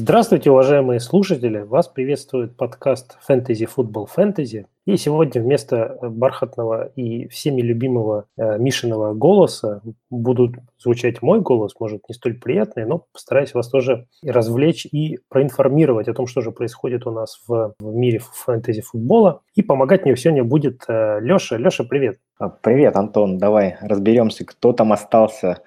Здравствуйте, уважаемые слушатели! Вас приветствует подкаст Fantasy Football Fantasy. И сегодня вместо бархатного и всеми любимого э, Мишиного голоса будут звучать мой голос, может, не столь приятный, но постараюсь вас тоже развлечь и проинформировать о том, что же происходит у нас в, в мире фэнтези-футбола. И помогать мне сегодня будет э, Леша. Леша, привет! А, привет, Антон. Давай разберемся, кто там остался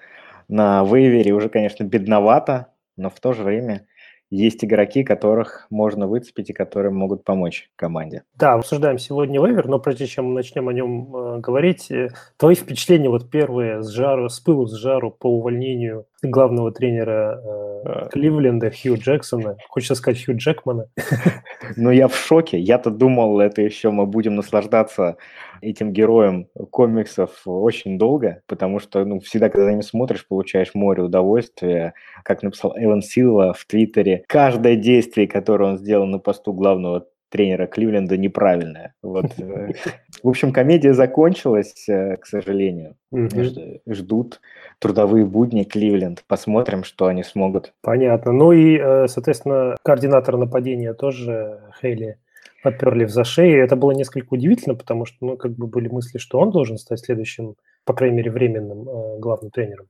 на вейвере. Уже, конечно, бедновато, но в то же время есть игроки, которых можно выцепить и которые могут помочь команде. Да, обсуждаем сегодня вейвер, но прежде чем начнем о нем э, говорить, э, твои впечатления вот первые с жару, с пылу, с жару по увольнению главного тренера э, Кливленда Хью Джексона. Хочется сказать Хью Джекмана. Ну, я в шоке. Я-то думал, это еще мы будем наслаждаться этим героем комиксов очень долго, потому что ну, всегда, когда за ним смотришь, получаешь море удовольствия. Как написал Эван Силва в Твиттере, каждое действие, которое он сделал на посту главного тренера Кливленда неправильное. Вот. Э, в общем, комедия закончилась, э, к сожалению. Ждут трудовые будни Кливленд. Посмотрим, что они смогут. Понятно. Ну и, э, соответственно, координатор нападения тоже Хейли подперли в за шею. Это было несколько удивительно, потому что, ну, как бы были мысли, что он должен стать следующим, по крайней мере, временным главным тренером.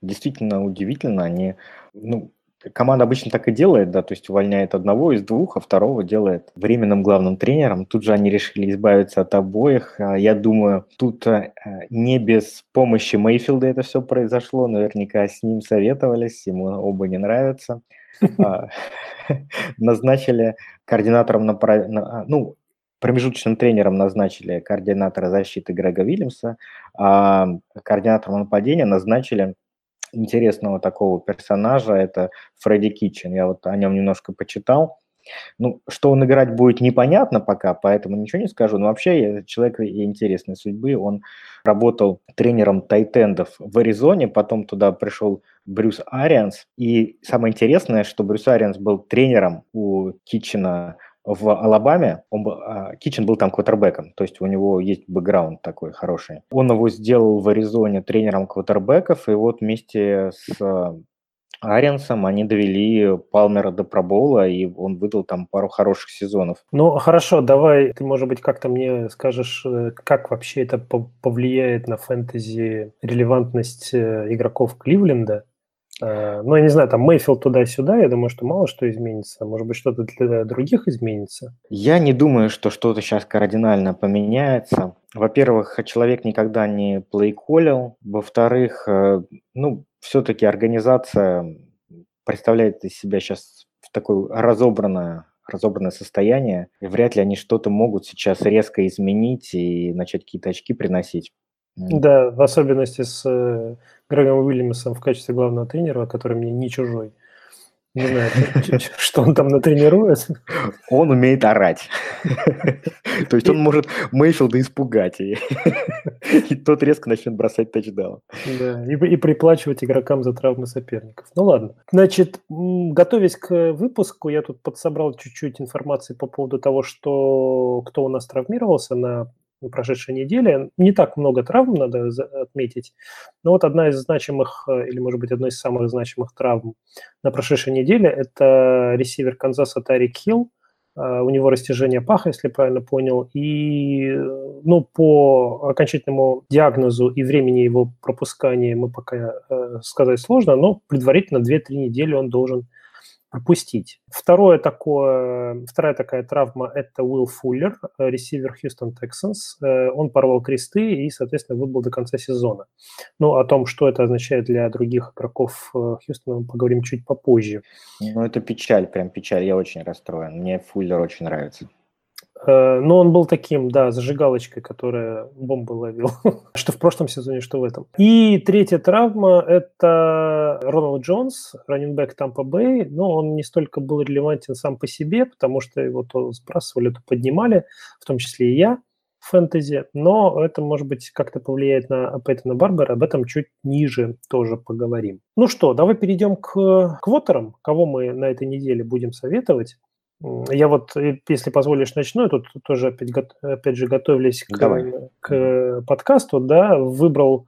Действительно удивительно. Они, ну, команда обычно так и делает, да, то есть увольняет одного из двух, а второго делает временным главным тренером. Тут же они решили избавиться от обоих. А я думаю, тут э, не без помощи Мейфилда это все произошло. Наверняка с ним советовались, ему оба не нравятся. А, назначили координатором, на, ну, промежуточным тренером назначили координатора защиты Грега Вильямса, а координатором нападения назначили интересного такого персонажа, это Фредди Китчен. Я вот о нем немножко почитал. Ну, что он играть будет, непонятно пока, поэтому ничего не скажу. Но вообще человек интересной судьбы. Он работал тренером тайтендов в Аризоне, потом туда пришел Брюс Арианс. И самое интересное, что Брюс Арианс был тренером у Китчена в Алабаме, он а, Китчен был там квотербеком, то есть у него есть бэкграунд такой хороший. Он его сделал в Аризоне тренером квотербеков, и вот вместе с Ариансом они довели Палмера до пробола, и он выдал там пару хороших сезонов. Ну, хорошо, давай ты, может быть, как-то мне скажешь, э, как вообще это повлияет на фэнтези релевантность э, игроков Кливленда? Э, ну, я не знаю, там Мейфилд туда-сюда, я думаю, что мало что изменится. Может быть, что-то для других изменится? Я не думаю, что что-то сейчас кардинально поменяется. Во-первых, человек никогда не плейколил. Во-вторых, ну, все-таки организация представляет из себя сейчас в такое разобранное, разобранное состояние, и вряд ли они что-то могут сейчас резко изменить и начать какие-то очки приносить. Да, в особенности с э, Грегом Уильямсом в качестве главного тренера, который мне не чужой. Не знаю, что он там натренирует. Он умеет орать. То есть он может Мейфилда испугать. И тот резко начнет бросать тачдаун. Да, и приплачивать игрокам за травмы соперников. Ну ладно. Значит, готовясь к выпуску, я тут подсобрал чуть-чуть информации по поводу того, что кто у нас травмировался на прошедшей неделе. Не так много травм, надо отметить. Но вот одна из значимых, э, или, может быть, одной из самых значимых травм на прошедшей неделе – это ресивер Канзаса Тарик Хилл. Э, у него растяжение паха, если правильно понял. И э, ну, по окончательному диагнозу и времени его пропускания мы пока сказать сложно, но предварительно 2-3 недели он должен пропустить. Второе такое, вторая такая травма – это Уилл Фуллер, э, ресивер Хьюстон Texans. Э, он порвал кресты и, соответственно, выбыл до конца сезона. Ну, о том, что это означает для других игроков э, Хьюстона, мы поговорим чуть попозже. Ну, это печаль, прям печаль. Я очень расстроен. Мне Фуллер очень нравится. Э, но он был таким, да, зажигалочкой, которая бомбы ловил. что в прошлом сезоне, что в этом. И третья травма – это Рональд Джонс, раненбэк Тампа Бэй. Но он не столько был релевантен сам по себе, потому что его то сбрасывали, то поднимали, в том числе и я. фэнтези, но это, может быть, как-то повлияет на Пейтона Барбера, об этом чуть ниже тоже поговорим. Ну что, давай перейдем к квотерам, кого мы на этой неделе будем советовать. Я вот, э, если позволишь, начну. Я тут тоже, опять, опять же, готовились к, к подкасту, да, выбрал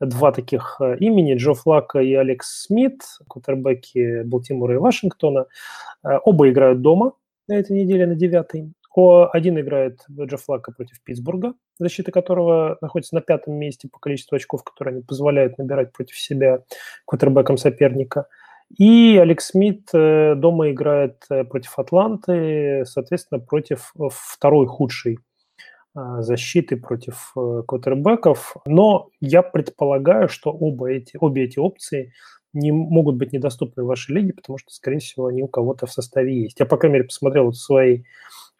два таких э, имени, Джо Флака и Алекс Смит, кутербеки Балтимора и Вашингтона. Э, оба играют дома на этой неделе, на девятой. Один играет Джо Флака против Питтсбурга, защита которого находится на пятом месте по количеству очков, которые они позволяют набирать против себя кутербеком соперника. И Алекс Смит э, дома играет против Атланты, соответственно, против второй худшей а, защиты против э, квотербеков. Но я предполагаю, что оба эти, обе эти опции не могут быть недоступны в вашей лиге, потому что, скорее всего, они у кого-то в составе есть. Я, по крайней мере, посмотрел вот в своей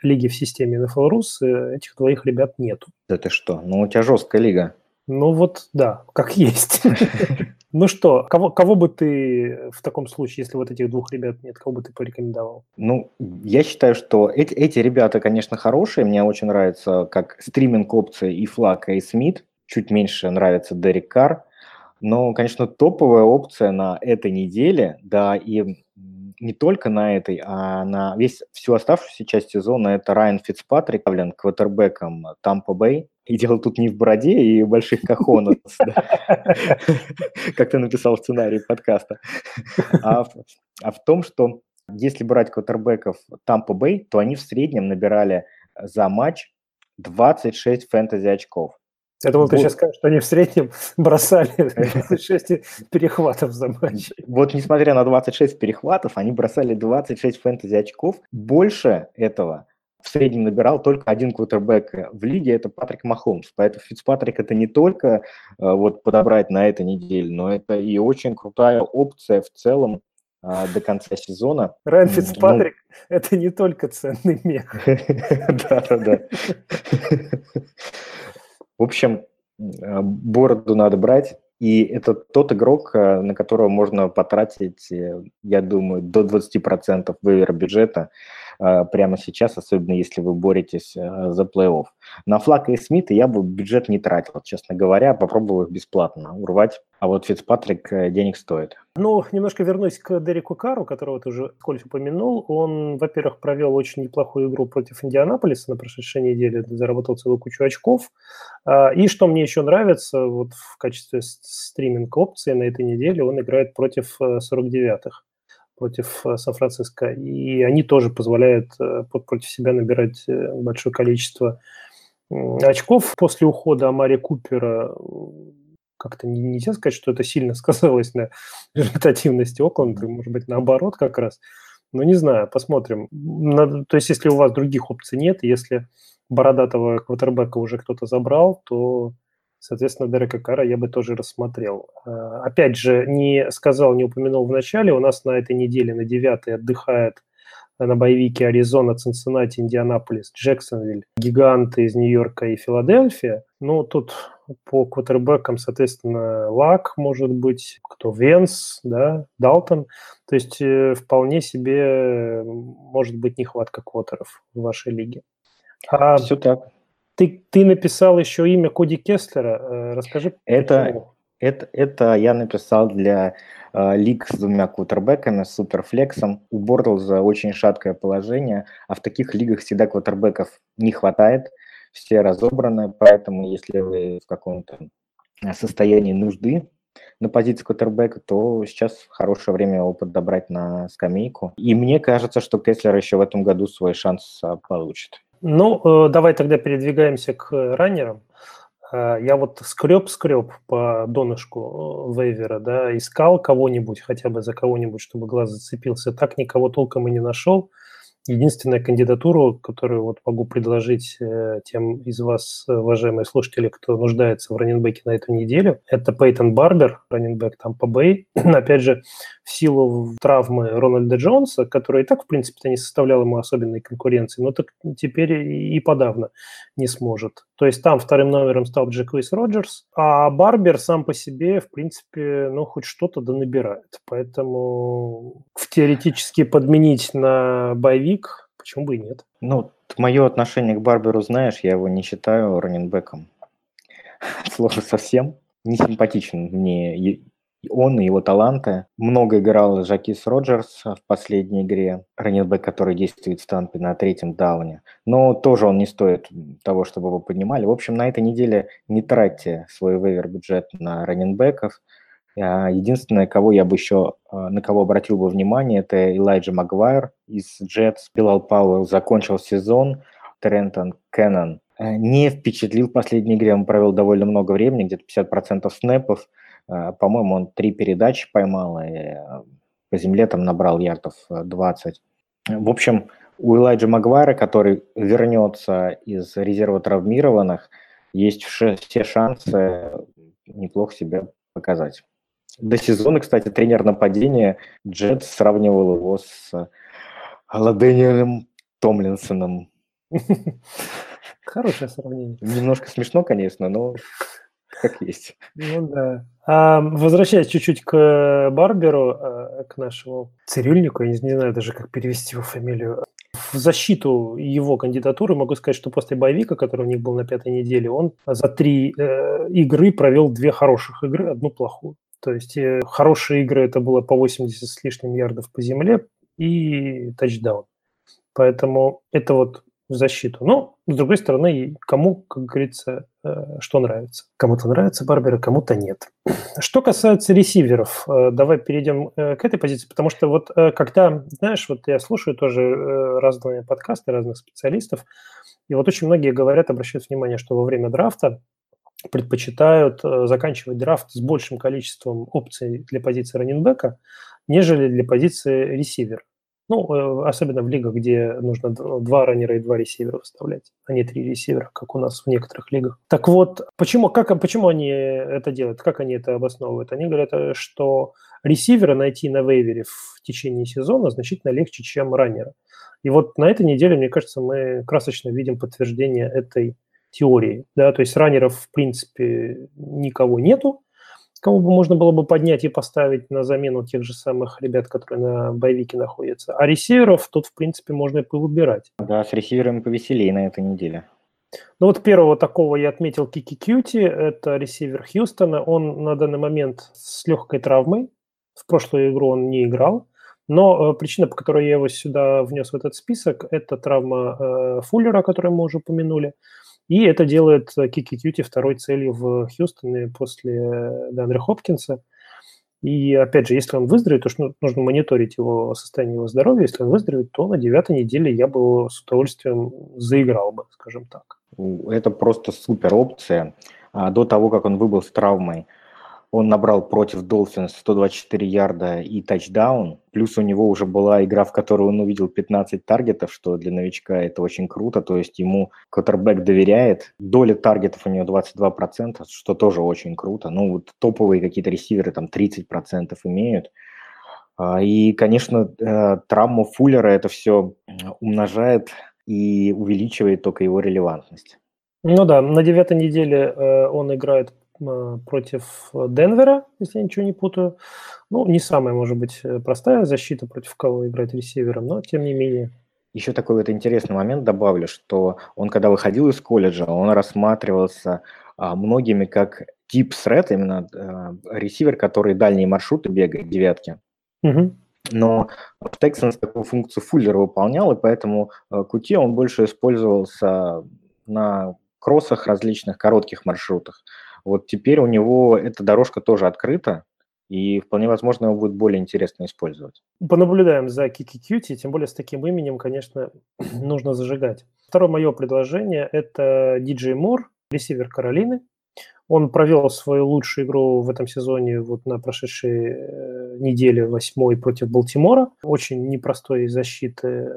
лиге в системе NFL Rus, э, этих двоих ребят нету. Да ты что? Ну, у тебя жесткая лига. Ну вот, да, как есть. Ну что, кого, кого бы ты в таком случае, если вот этих двух ребят нет, кого бы ты порекомендовал? Ну, я считаю, что эти, эти ребята, конечно, хорошие. Мне очень нравится как стриминг-опция и Флака, и Смит. Чуть меньше нравится Дерек Карр. Но, конечно, топовая опция на этой неделе, да, и не только на этой, а на весь всю оставшуюся часть сезона, это Райан Фицпатрик, квотербеком Тампа Бэй. И дело тут не в бороде и больших кахонах, как ты написал в сценарии подкаста, а, а в том, что если брать квотербеков Тампа Бэй, то они в среднем набирали за матч 26 фэнтези очков. Я думал, ты вот. сейчас скажешь, что они в среднем бросали 26 перехватов за матч. Вот несмотря на 26 перехватов, они бросали 26 фэнтези очков. Больше этого в среднем набирал только один квотербек в лиге, это Патрик Махомс. Поэтому Фицпатрик это не только э, вот подобрать на этой неделе, но это и очень крутая опция в целом э, до конца сезона. Райан Фицпатрик ну, – это не только ценный мех. Да-да-да. В общем, э, бороду надо брать, и это тот игрок, на которого можно потратить, я думаю, до 20% вывера бюджета. Э, прямо сейчас, особенно если вы боретесь э, за плей-офф. На Флака и Смита я бы бюджет не тратил, честно говоря, попробовал их бесплатно урвать, а вот Фицпатрик э, денег стоит. Ну, немножко вернусь к Дереку Кару, которого ты уже сколько упомянул. Он, во-первых, провел очень неплохую игру против Индианаполиса на прошедшей неделе, заработал целую кучу очков. А, и что мне еще нравится, вот в качестве стриминг опции на этой неделе он играет против 49-х против э, Сан-Франциско, и они тоже позволяют э, против себя набирать э, большое количество очков. После ухода Амари Купера как-то нельзя сказать, что это сильно сказалось на результативности Окленда, может быть, наоборот как раз. Но не знаю, посмотрим. Надо, то есть, если у вас других опций нет, если бородатого квотербека уже кто-то забрал, то Соответственно, Дерека Кара я бы тоже рассмотрел. А, опять же, не сказал, не упомянул в начале, у нас на этой неделе на 9 отдыхает на боевике Аризона, Цинциннати, Индианаполис, Джексонвиль, гиганты из Нью-Йорка и Филадельфия. Ну, тут по квотербекам, соответственно, Лак, может быть, кто Венс, да, Далтон. То есть э, вполне себе может быть нехватка квотеров в вашей лиге. А, Все так. Ты, ты написал еще имя Коди Кестлера. Э, расскажи. Это, это, это я написал для э, лиг с двумя квотербеками, с суперфлексом. У Бортлза очень шаткое положение, а в таких лигах всегда квотербеков не хватает. Все разобраны, поэтому если вы в каком-то состоянии нужды на позиции квотербека, то сейчас хорошее время его подобрать на скамейку. И мне кажется, что Кеслер еще в этом году свой шанс а, получит. Ну, э, давай тогда передвигаемся к раннерам. Э, я вот скреб-скреб по донышку э, вейвера, да, искал кого-нибудь, хотя бы за кого-нибудь, чтобы глаз зацепился. Так никого толком и не нашел. Единственная кандидатура, которую вот могу предложить э, тем из вас, уважаемые слушатели, кто нуждается в раненбеке на эту неделю, это Пейтон Барбер, раненбек там по Бэй. Опять же, в силу травмы Рональда Джонса, которая и так, в принципе-то, не составляла ему особенной конкуренции, но так теперь и подавно не сможет. То есть там вторым номером стал Джеквис Роджерс, а Барбер сам по себе, в принципе, ну, хоть что-то да набирает. Поэтому теоретически подменить на боевик почему бы и нет. Ну, мое отношение к Барберу, знаешь, я его не считаю раненбеком. Сложно совсем. Не симпатичен мне он и его таланты. Много играл Жакис Роджерс в последней игре, раненбэк, который действует в Тампе на третьем дауне. Но тоже он не стоит того, чтобы его поднимали. В общем, на этой неделе не тратьте свой вейвер-бюджет на раненбеков. А, единственное, кого я бы еще, а, на кого обратил бы внимание, это Элайджа Магуайр из Джетс. Билал Пауэлл закончил сезон. Трентон Кеннон э, не впечатлил в последней игре. Он провел довольно много времени, где-то 50% снэпов. Э, по-моему, он три передачи поймал и э, по земле там набрал ярдов 20. Э, в общем, у Элайджа Магуайра, который вернется из резерва травмированных, есть все шансы неплохо себя показать. До сезона, кстати, тренер нападения Джет сравнивал его с Ладениелем Томлинсоном. Хорошее сравнение. Немножко смешно, конечно, но как есть. Ну да. А, возвращаясь чуть-чуть к Барберу, э, к нашему цирюльнику, я не, не знаю даже, как перевести его фамилию, в защиту его кандидатуры могу сказать, что после боевика, который у них был на пятой неделе, он за три э, игры провел две хороших игры, одну плохую. То есть э, хорошие игры это было по 80 с лишним ярдов по земле и тачдаун. Поэтому это вот в защиту. Но, с другой стороны, кому, как говорится, э, что нравится. Кому-то нравится Барбера, кому-то нет. Что касается ресиверов, э, давай перейдем э, к этой позиции, потому что вот когда, знаешь, вот я слушаю тоже разные подкасты разных специалистов, и вот очень многие говорят, обращают внимание, что во время драфта предпочитают заканчивать драфт с большим количеством опций для позиции раненбека, нежели для позиции ресивера. Ну, э, особенно в лигах, где нужно два раннера и два ресивера выставлять, а не три ресивера, как у нас в некоторых лигах. Так вот, почему, как, почему они это делают, как они это обосновывают? Они говорят, э, что ресивера найти на вейвере в течение сезона значительно легче, чем раннера. И вот на этой неделе, мне кажется, мы красочно видим подтверждение этой теории. Да? То есть раннеров, в принципе, никого нету, кого бы можно было бы поднять и поставить на замену тех же самых ребят, которые на боевике находятся. А ресиверов тут, в принципе, можно и повыбирать. Да, с ресиверами повеселее на этой неделе. Ну вот первого такого я отметил Кики Кьюти, это ресивер Хьюстона. Он на данный момент с легкой травмой. В прошлую игру он не играл. Но э, причина, по которой я его сюда внес в этот список, это травма э, Фуллера, которую мы уже упомянули. И это делает Кики Кьюти второй целью в Хьюстоне после Дандре Хопкинса. И опять же, если он выздоровеет, то что нужно мониторить его состояние его здоровья. Если он выздоровеет, то на девятой неделе я бы с удовольствием заиграл бы, скажем так. Это просто супер опция. А до того, как он выбыл с травмой, он набрал против Долфинс 124 ярда и тачдаун. Плюс у него уже была игра, в которой он увидел 15 таргетов, что для новичка это очень круто. То есть ему квотербек доверяет. Доля таргетов у него 22%, что тоже очень круто. Ну, вот топовые какие-то ресиверы там 30% имеют. А, и, конечно, э, травму Фуллера это все умножает и увеличивает только его релевантность. Ну да, на девятой неделе э, он играет против Денвера, если я ничего не путаю. Ну, не самая, может быть, э, простая защита, против кого играть ресивером, но тем не менее. Еще такой вот интересный момент добавлю, что он, когда выходил из колледжа, он рассматривался а, многими как тип сред, именно а, ресивер, который дальние маршруты бегает, девятки. Угу. Но в Texans такую функцию Фуллер выполнял, и поэтому Кути он больше использовался на кроссах различных коротких маршрутах. Вот теперь у него эта дорожка тоже открыта, и вполне возможно его будет более интересно использовать. Понаблюдаем за Кики Кьюти, тем более с таким именем, конечно, нужно зажигать. Второе мое предложение – это Диджей Мур, ресивер Каролины. Он провел свою лучшую игру в этом сезоне вот на прошедшей э, неделе, восьмой против Балтимора. Очень непростой защиты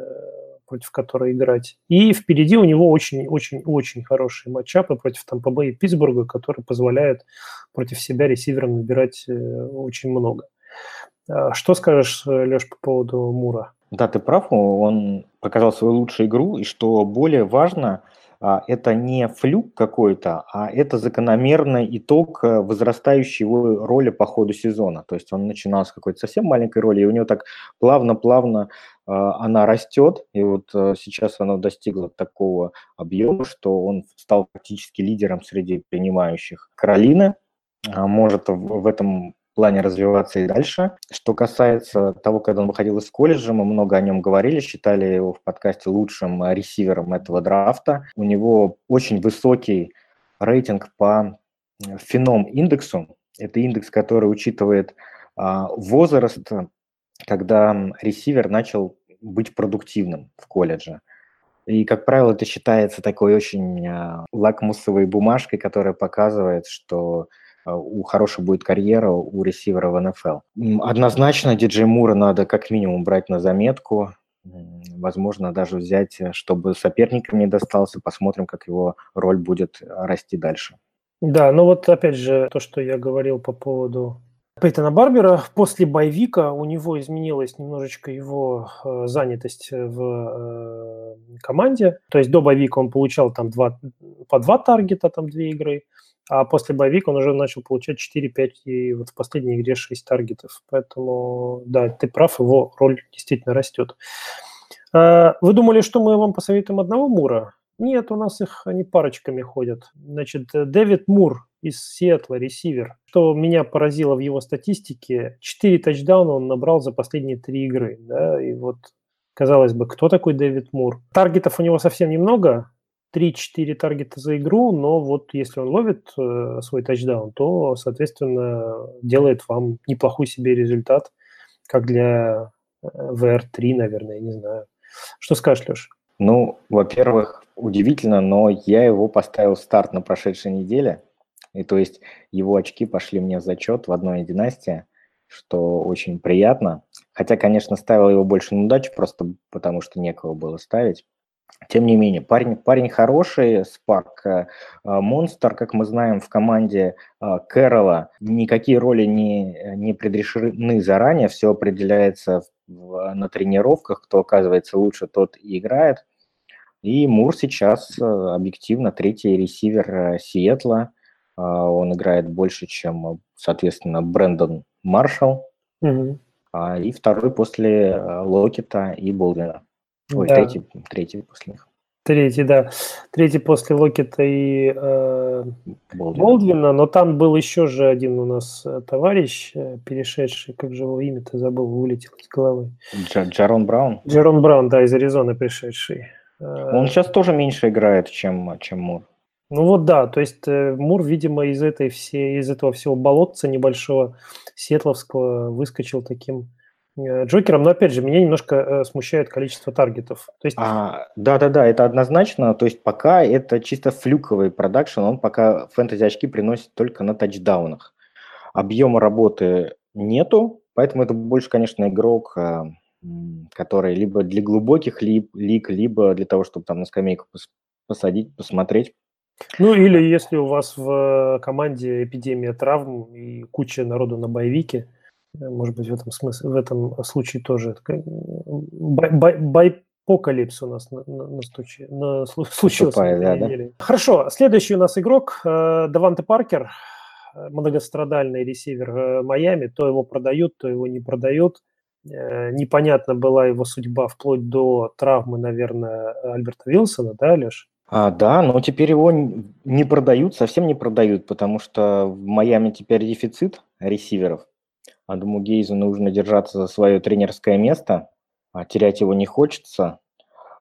против которой играть. И впереди у него очень-очень-очень хорошие матчапы против Тампа и Питтсбурга, которые позволяют против себя ресиверам набирать э, очень много. А что скажешь, Леш, по поводу Мура? Да, ты прав, он показал свою лучшую игру, и что более важно, это не флюк какой-то, а это закономерный итог э, возрастающей его роли по ходу сезона. То есть он начинал с какой-то совсем маленькой роли, и у него так плавно-плавно а, она растет, и вот э, сейчас она достигла такого объема, что он стал практически лидером среди принимающих. Каролина может в этом плане развиваться и дальше. Что касается того, когда он выходил из колледжа, мы много о нем говорили, считали его в подкасте лучшим ресивером этого драфта. У него очень высокий рейтинг по феном-индексу. Это индекс, который учитывает а, возраст, когда ресивер начал быть продуктивным в колледже. И, как правило, это считается такой очень а, лакмусовой бумажкой, которая показывает, что у хорошей будет карьера у ресивера в НФЛ. Однозначно диджей Мура надо как минимум брать на заметку, возможно, даже взять, э, чтобы соперникам не достался, посмотрим, как его роль будет расти дальше. Да, ну вот опять же то, что я говорил по поводу Пейтона Барбера. После боевика у него изменилась немножечко его э, занятость в э, команде. То есть до боевика он получал там два, по два таргета, там две игры. А после боевика он уже начал получать 4-5 и вот в последней игре 6 таргетов. Поэтому, да, ты прав, его роль действительно растет. А, вы думали, что мы вам посоветуем одного Мура? Нет, у нас их, они парочками ходят. Значит, Дэвид Мур из Сиэтла, ресивер. Что меня поразило в его статистике, 4 тачдауна он набрал за последние 3 игры. Да? И вот, казалось бы, кто такой Дэвид Мур? Таргетов у него совсем немного, 3-4 таргета за игру, но вот если он ловит э, свой тачдаун, то, соответственно, делает вам неплохой себе результат, как для VR3, э, наверное, не знаю. Что скажешь, Леш? Ну, во-первых, удивительно, но я его поставил в старт на прошедшей неделе, и то есть его очки пошли мне в зачет в одной династии, что очень приятно. Хотя, конечно, ставил его больше на удачу, просто потому что некого было ставить. Тем не менее, парень, парень хороший, Спарк. Э, монстр, как мы знаем, в команде э, Кэрола никакие роли не, не предрешены заранее, все определяется в, на тренировках, кто оказывается лучше, тот и играет. И Мур сейчас э, объективно третий ресивер Сиэтла. Он играет больше, чем, соответственно, Брэндон Маршалл. Угу. И второй после Локета и Болдина. Ой, да. третий, третий после них. Третий, да. Третий после Локета и э, Болдвина. Болдвина, но там был еще же один у нас э, товарищ, э, перешедший, как же его имя-то забыл, вылетел из головы. Дж- Джарон Браун? Джарон Браун, да, из Аризоны пришедший. Он сейчас тоже меньше играет, чем, чем Мур. Ну вот да, то есть Мур, видимо, из, этой всей, из этого всего болотца небольшого сетловского выскочил таким Э, Джокером, но опять же, меня немножко э, смущает количество таргетов. То есть... а, да, да, да, это однозначно. То есть пока это чисто fluke овый production, он пока фэнтези очки приносит только на тачдаунах. Объема работы нету, поэтому это больше, конечно, игрок, э, который либо для глубоких лиг, либо для того, чтобы там на скамейку посадить, посмотреть. Ну или если у вас в команде эпидемия травм и куча народу на боевике, может быть, в этом смысле, в этом случае тоже бай, у нас на, на, на, стучи, на случился. на да, да? Хорошо, следующий у нас игрок э, Даванте Паркер, э, многострадальный ресивер э, Майами. То его продают, то его не продают. Непонятна была его судьба вплоть до травмы, наверное, Альберта Вилсона, да, Леш? А, да, но теперь его не продают, совсем не продают, потому что в Майами теперь дефицит ресиверов. Адаму Гейзу нужно держаться за свое тренерское место, а терять его не хочется.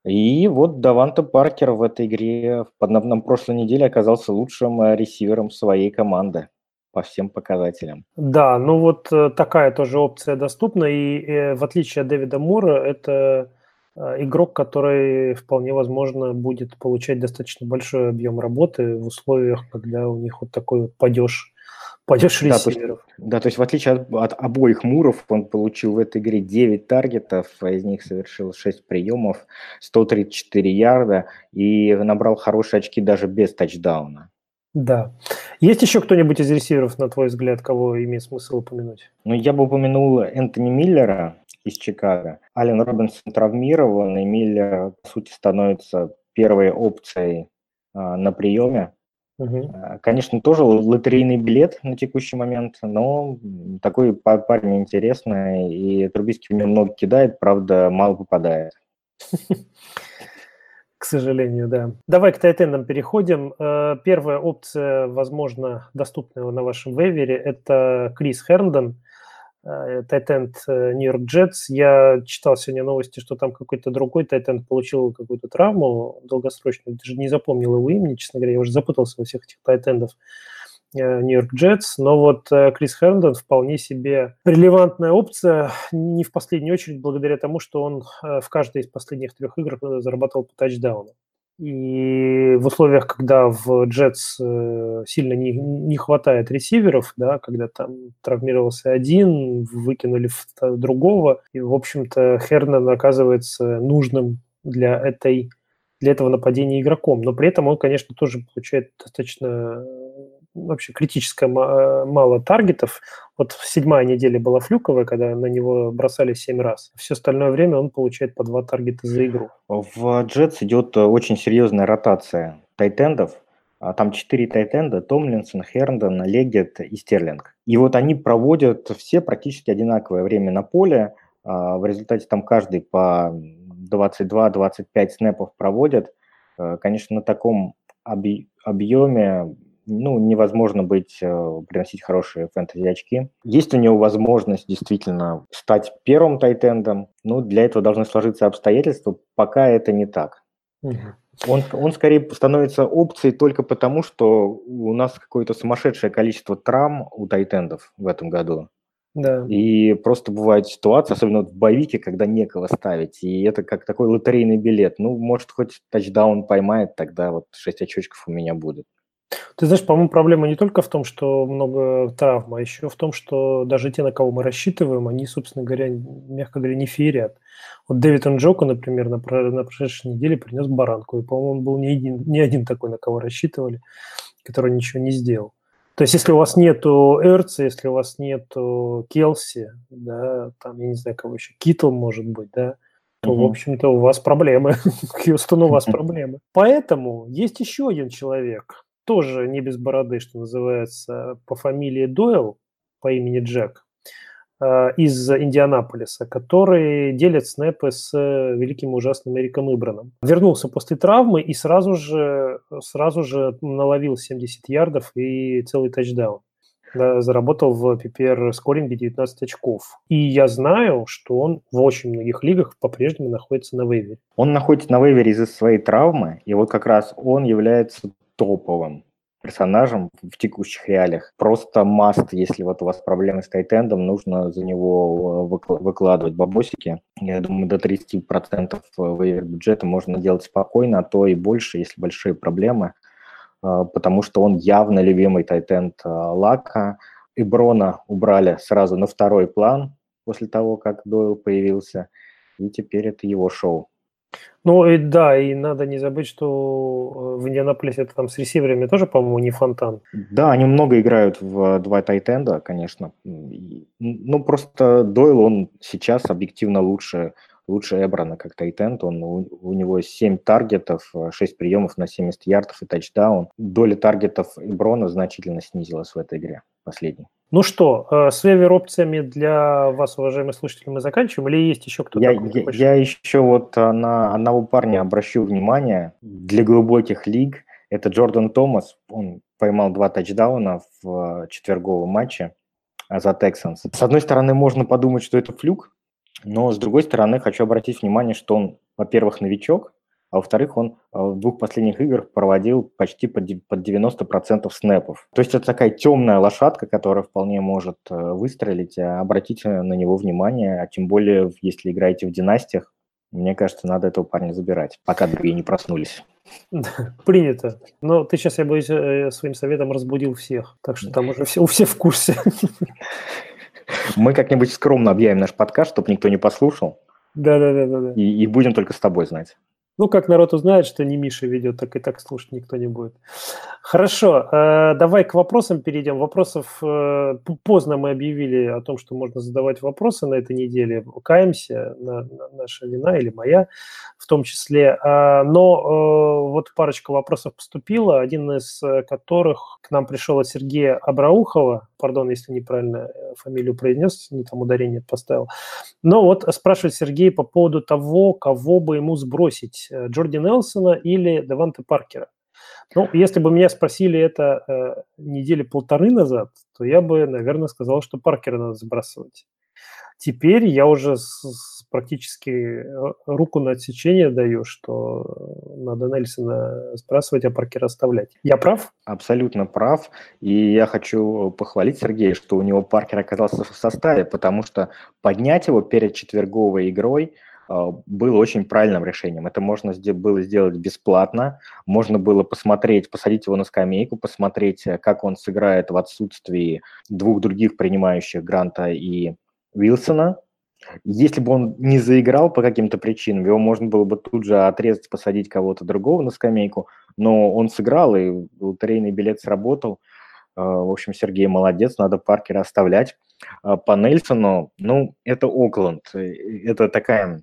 И вот Даванта Паркер в этой игре на, на прошлой неделе оказался лучшим э, ресивером своей команды по всем показателям. Да, ну вот э, такая тоже опция доступна, и э, в отличие от Дэвида Мура, это игрок, который вполне возможно будет получать достаточно большой объем работы в условиях, когда у них вот такой вот падеж Падеж да, ресиверов. То есть, да, то есть в отличие от, от обоих Муров, он получил в этой игре 9 таргетов, а из них совершил 6 приемов, 134 ярда и набрал хорошие очки даже без тачдауна. Да. Есть еще кто-нибудь из ресиверов, на твой взгляд, кого имеет смысл упомянуть? Ну, я бы упомянул Энтони Миллера из Чикаго. Ален Робинсон травмирован, и Миллер, по сути, становится первой опцией на приеме. Угу. Конечно, тоже лотерейный билет на текущий момент, но такой парень интересный, и Трубицкий в него много кидает, правда, мало попадает. К сожалению, да. Давай к тайтендам переходим. Э, первая опция, возможно, доступная на вашем вейвере, это Крис Херндон, тайтенд Нью-Йорк Джетс. Я читал сегодня новости, что там какой-то другой тайтенд получил какую-то травму долгосрочную. Даже не запомнил его имени, честно говоря. Я уже запутался во всех этих тайтендов. Нью-Йорк Джетс, но вот э, Крис Херндон вполне себе релевантная опция, не в последнюю очередь благодаря тому, что он э, в каждой из последних трех игр э, зарабатывал по тачдауну. И в условиях, когда в Джетс сильно не, не хватает ресиверов, да, когда там травмировался один, выкинули другого, и, в общем-то, Хернан оказывается нужным для этой для этого нападения игроком. Но при этом он, конечно, тоже получает достаточно вообще критическое мало таргетов. Вот седьмая неделя была флюковая, когда на него бросали семь раз. Все остальное время он получает по два таргета за игру. В Джетс идет очень серьезная ротация тайтендов. А там четыре тайтенда, Томлинсон, Херндон, Легет и Стерлинг. И вот они проводят все практически одинаковое время на поле. А, в результате там каждый по 22-25 снэпов проводят. Э, конечно, на таком объеме ну, невозможно быть, э, приносить хорошие фэнтези-очки. Есть у него возможность действительно стать первым тайтендом, но для этого должны сложиться обстоятельства, пока это не так. Угу. Он, он скорее становится опцией только потому, что у нас какое-то сумасшедшее количество травм у тайтендов в этом году. Да. И просто бывает ситуация, особенно в боевике, когда некого ставить. И это как такой лотерейный билет. Ну, может, хоть тачдаун поймает, тогда вот 6 очочков у меня будет. Ты знаешь, по-моему, проблема не только в том, что много травм, а еще в том, что даже те, на кого мы рассчитываем, они, собственно говоря, мягко говоря, не феерят. Вот Дэвид Нджоку, например, на, на прошедшей неделе принес баранку, и, по-моему, он был не один, не один такой, на кого рассчитывали, который ничего не сделал. То есть, если у вас нету Эрца, если у вас нету Келси, да, там, я не знаю, кого еще, Китл, может быть, да, то, угу. в общем-то, у вас проблемы. Хьюстон, у вас проблемы. Поэтому есть еще один человек, тоже не без бороды, что называется, по фамилии Дойл, по имени Джек, э, из Индианаполиса, который делит снэпы с великим ужасным Эриком Ибраном. Вернулся после травмы и сразу же, сразу же наловил 70 ярдов и целый тачдаун. Да, заработал в PPR скоринге 19 очков. И я знаю, что он в очень многих лигах по-прежнему находится на вейвере. Он находится на вейвере из-за своей травмы, и вот как раз он является топовым персонажем в текущих реалиях. Просто маст, если вот у вас проблемы с тайтендом, нужно за него э, выкладывать бабосики. Я думаю, до 30% вейвер бюджета можно делать спокойно, а то и больше, если большие проблемы, э, потому что он явно любимый тайтенд э, Лака. И Брона убрали сразу на второй план после того, как Дойл появился, и теперь это его шоу. Ну и да, и надо не забыть, что э, в Индианаполисе это там с ресиверами тоже, по-моему, не фонтан. Да, они много играют в два тайтенда, конечно. Ну, просто Дойл, он сейчас объективно лучше, лучше Эбрана как тайтенд. Он, у, у него 7 таргетов, 6 приемов на 70 ярдов и тачдаун. Доля таргетов Эброна значительно снизилась в этой игре последней. Ну что, э, с вевер-опциями для вас, уважаемые слушатели, мы заканчиваем? Или есть еще кто-то? Я, я, я еще вот э, на одного парня обращу внимание. Для глубоких лиг это Джордан Томас. Он поймал два тачдауна в э, четверговом матче за Texans. С одной стороны, можно подумать, что это флюк, но с другой стороны, хочу обратить внимание, что он, во-первых, новичок, а во-вторых, он э, в двух последних играх проводил почти под 90% снэпов. То есть это такая темная лошадка, которая вполне может э, выстрелить. А обратите на него внимание, а тем более, если играете в династиях, мне кажется, надо этого парня забирать, пока другие не проснулись. Принято. Но ты сейчас, я боюсь, э, своим советом разбудил всех. Так что там уже все, у всех в курсе. Мы как-нибудь скромно объявим наш подкаст, чтобы никто не послушал. Да, да, да, да. И, и будем только с тобой знать. Ну, как народ узнает, что не Миша ведет, так и так слушать никто не будет. Хорошо, э, давай к вопросам перейдем. Вопросов э, поздно мы объявили о том, что можно задавать вопросы на этой неделе. Каемся, на, на, наша вина или моя в том числе. А, но э, вот парочка вопросов поступила, один из которых к нам пришел от Сергея Абраухова. Пардон, если неправильно фамилию произнес, не там ударение поставил. Но вот спрашивает Сергей по поводу того, кого бы ему сбросить Э, Джорди Нелсона или Деванта Паркера. Ну, если бы меня спросили это э, недели полторы назад, то я бы, наверное, сказал, что Паркера надо сбрасывать. Теперь я уже с практически э, руку на отсечение даю, что надо Нельсона сбрасывать, а Паркера оставлять. Я прав? Абсолютно прав. И я хочу похвалить Сергея, что у него Паркер оказался в составе, потому что поднять его перед четверговой игрой – а, было очень правильным решением. Это можно было сделать бесплатно, можно было посмотреть, посадить его на скамейку, посмотреть, э, как он сыграет в отсутствии двух других принимающих Гранта и Уилсона. Если бы он не заиграл по каким-то причинам, его можно было бы тут же отрезать, посадить кого-то другого на скамейку, но он сыграл, и лотерейный билет сработал. А, в общем, Сергей молодец, надо Паркера оставлять. А, по Нельсону, ну, это Окленд, э, это такая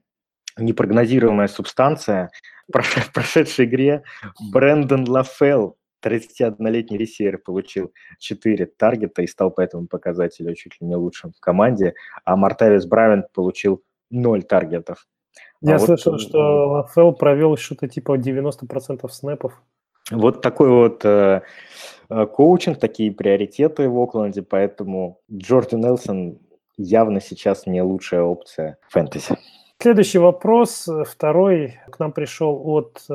непрогнозируемая субстанция. В прошедшей игре Брэндон Лафел, 31-летний ресивер, получил 4 таргета и стал по этому показателю чуть ли не лучшим в команде, а Мартавис Бравент получил 0 таргетов. А Я а слышал, вот, что Лафел провел что-то типа 90% снэпов. Вот такой вот э, э, коучинг, такие приоритеты в Окленде, поэтому Джорди Нелсон явно сейчас не лучшая опция фэнтези. Следующий вопрос, э, второй, к нам пришел от э,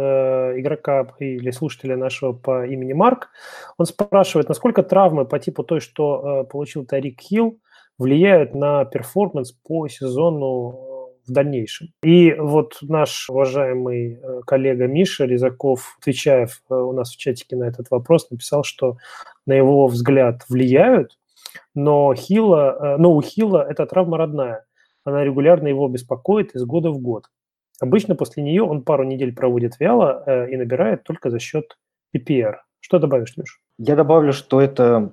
игрока или слушателя нашего по имени Марк. Он спрашивает, насколько травмы по типу той, что э, получил Тарик Хилл, влияют на перформанс по сезону э, в дальнейшем. И вот наш уважаемый э, коллега Миша Резаков, отвечая у нас в чатике на этот вопрос, написал, что на его взгляд влияют, но, Хилла, но у Хилла эта травма родная она регулярно его беспокоит из года в год. Обычно после нее он пару недель проводит вяло э, и набирает только за счет PPR. Что добавишь, Леш? Я добавлю, что эта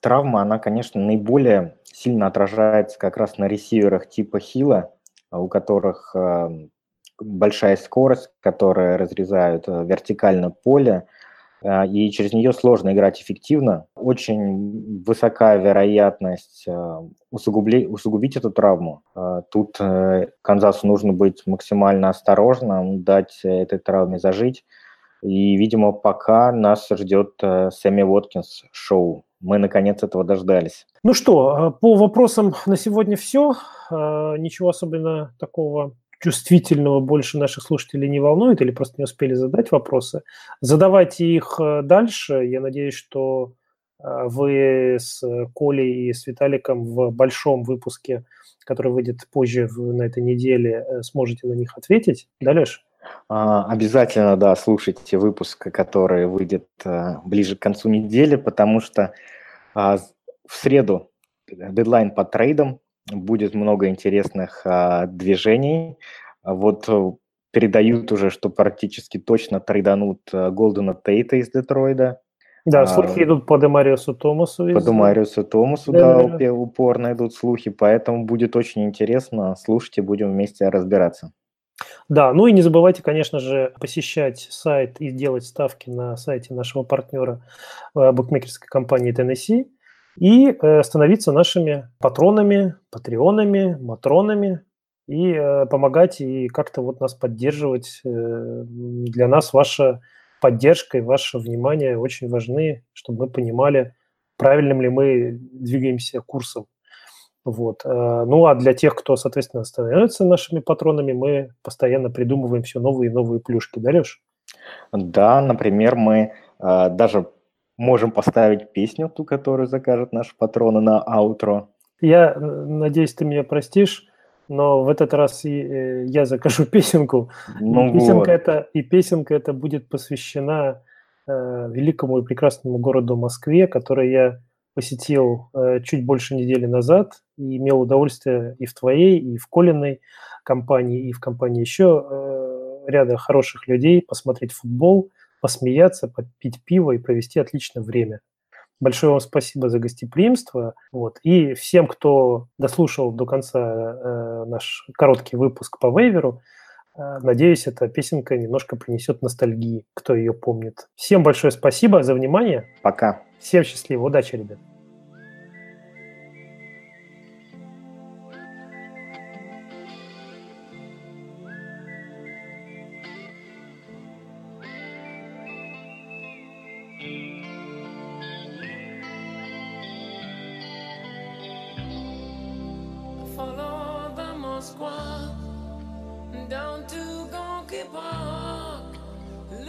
травма, она, конечно, наиболее сильно отражается как раз на ресиверах типа Хила, у которых э, большая скорость, которая разрезают э, вертикально поле, и через нее сложно играть эффективно. Очень высока вероятность а, усугубить эту травму. А, тут э, Канзасу нужно быть максимально осторожным, дать этой травме зажить. И, видимо, пока нас ждет э, Сэмми Уоткинс шоу. Мы, наконец, этого дождались. Ну что, по вопросам на сегодня все. Ничего особенно такого чувствительного больше наших слушателей не волнует или просто не успели задать вопросы, задавайте их э, дальше. Я надеюсь, что э, вы с Колей и с Виталиком в большом выпуске, который выйдет позже на этой неделе, э, сможете на них ответить. Да, Леш? А, обязательно, да, слушайте выпуск, который выйдет ближе к концу недели, потому что а, в среду дедлайн по трейдам, будет много интересных а, движений. Вот э, передают уже, что практически точно трейданут а, Голдена Тейта из Детройда. Да, а, слухи идут по Демариусу Томасу. По Демариусу Томасу, да, да, упорно идут слухи, поэтому будет очень интересно. Слушайте, будем вместе разбираться. Да, ну и не забывайте, конечно же, посещать сайт и делать ставки на сайте нашего партнера э, букмекерской компании Tennessee и э, становиться нашими патронами, патреонами, матронами и э, помогать и как-то вот нас поддерживать. Э, для нас ваша поддержка и ваше внимание очень важны, чтобы мы понимали, правильным ли мы двигаемся курсом. Вот. Ну а для тех, кто, соответственно, становится нашими патронами, мы постоянно придумываем все новые и новые плюшки. Да, Леш? Да, например, мы даже можем поставить песню, ту, которую закажет наш патрон на аутро. Я надеюсь, ты меня простишь, но в этот раз и, э, я закажу песенку. Ну и, песенка вот. это, и песенка эта будет посвящена э, великому и прекрасному городу Москве, который я посетил э, чуть больше недели назад и имел удовольствие и в твоей, и в Колиной компании, и в компании еще э, ряда хороших людей, посмотреть футбол, посмеяться, попить пиво и провести отличное время. Большое вам спасибо за гостеприимство. Вот. И всем, кто дослушал до конца э, наш короткий выпуск по вейверу, э, надеюсь, эта песенка немножко принесет ностальгии, кто ее помнит. Всем большое спасибо за внимание. Пока. Всем счастливо. Удачи, ребят.